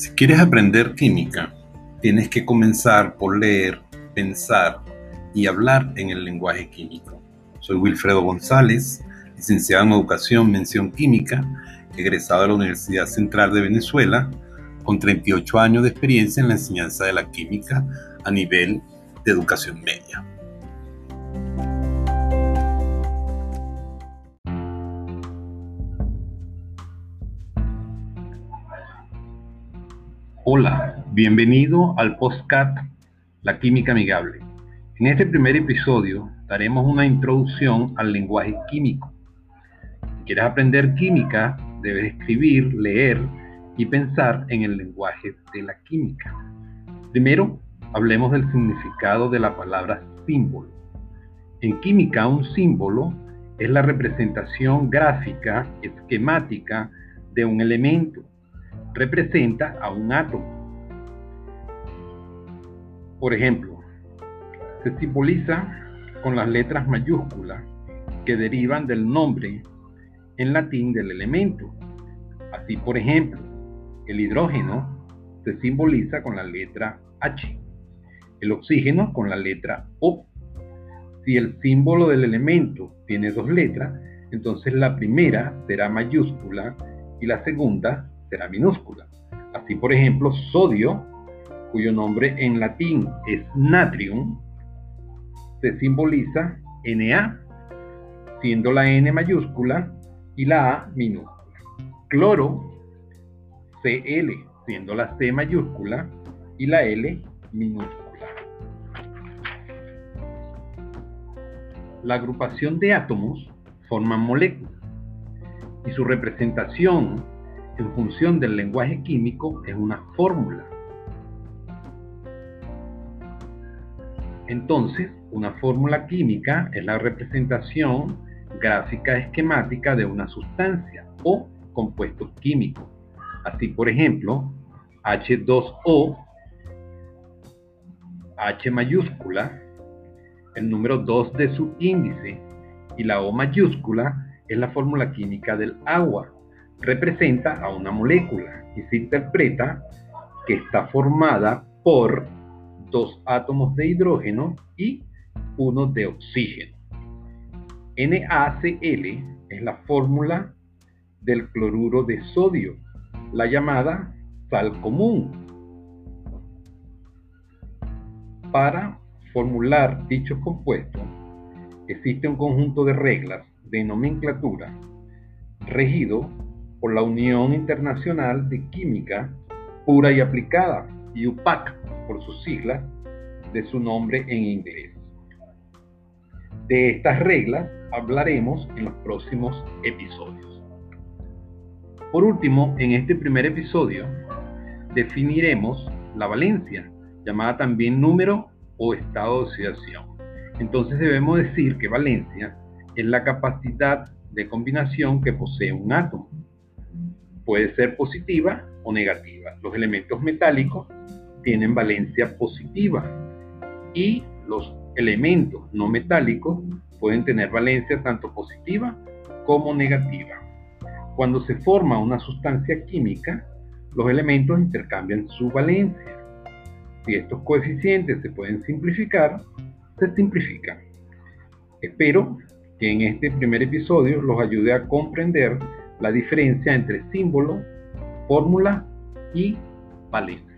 Si quieres aprender química, tienes que comenzar por leer, pensar y hablar en el lenguaje químico. Soy Wilfredo González, licenciado en Educación Mención Química, egresado de la Universidad Central de Venezuela, con 38 años de experiencia en la enseñanza de la química a nivel de educación media. Hola, bienvenido al postcat La Química Amigable. En este primer episodio daremos una introducción al lenguaje químico. Si quieres aprender química, debes escribir, leer y pensar en el lenguaje de la química. Primero, hablemos del significado de la palabra símbolo. En química, un símbolo es la representación gráfica, esquemática de un elemento representa a un átomo. Por ejemplo, se simboliza con las letras mayúsculas que derivan del nombre en latín del elemento. Así, por ejemplo, el hidrógeno se simboliza con la letra H, el oxígeno con la letra O. Si el símbolo del elemento tiene dos letras, entonces la primera será mayúscula y la segunda será minúscula. Así, por ejemplo, sodio, cuyo nombre en latín es natrium, se simboliza Na, siendo la N mayúscula y la A minúscula. Cloro, Cl, siendo la C mayúscula y la L minúscula. La agrupación de átomos forman moléculas y su representación en función del lenguaje químico es una fórmula. Entonces, una fórmula química es la representación gráfica esquemática de una sustancia o compuesto químico. Así, por ejemplo, H2O, H mayúscula, el número 2 de su índice y la O mayúscula es la fórmula química del agua representa a una molécula y se interpreta que está formada por dos átomos de hidrógeno y uno de oxígeno. NaCl es la fórmula del cloruro de sodio, la llamada sal común. Para formular dichos compuestos, existe un conjunto de reglas de nomenclatura regido por la Unión Internacional de Química Pura y Aplicada, UPAC por sus siglas de su nombre en inglés. De estas reglas hablaremos en los próximos episodios. Por último, en este primer episodio definiremos la valencia, llamada también número o estado de oxidación. Entonces debemos decir que valencia es la capacidad de combinación que posee un átomo puede ser positiva o negativa. Los elementos metálicos tienen valencia positiva y los elementos no metálicos pueden tener valencia tanto positiva como negativa. Cuando se forma una sustancia química, los elementos intercambian su valencia. Si estos coeficientes se pueden simplificar, se simplifican. Espero que en este primer episodio los ayude a comprender la diferencia entre símbolo, fórmula y paleta.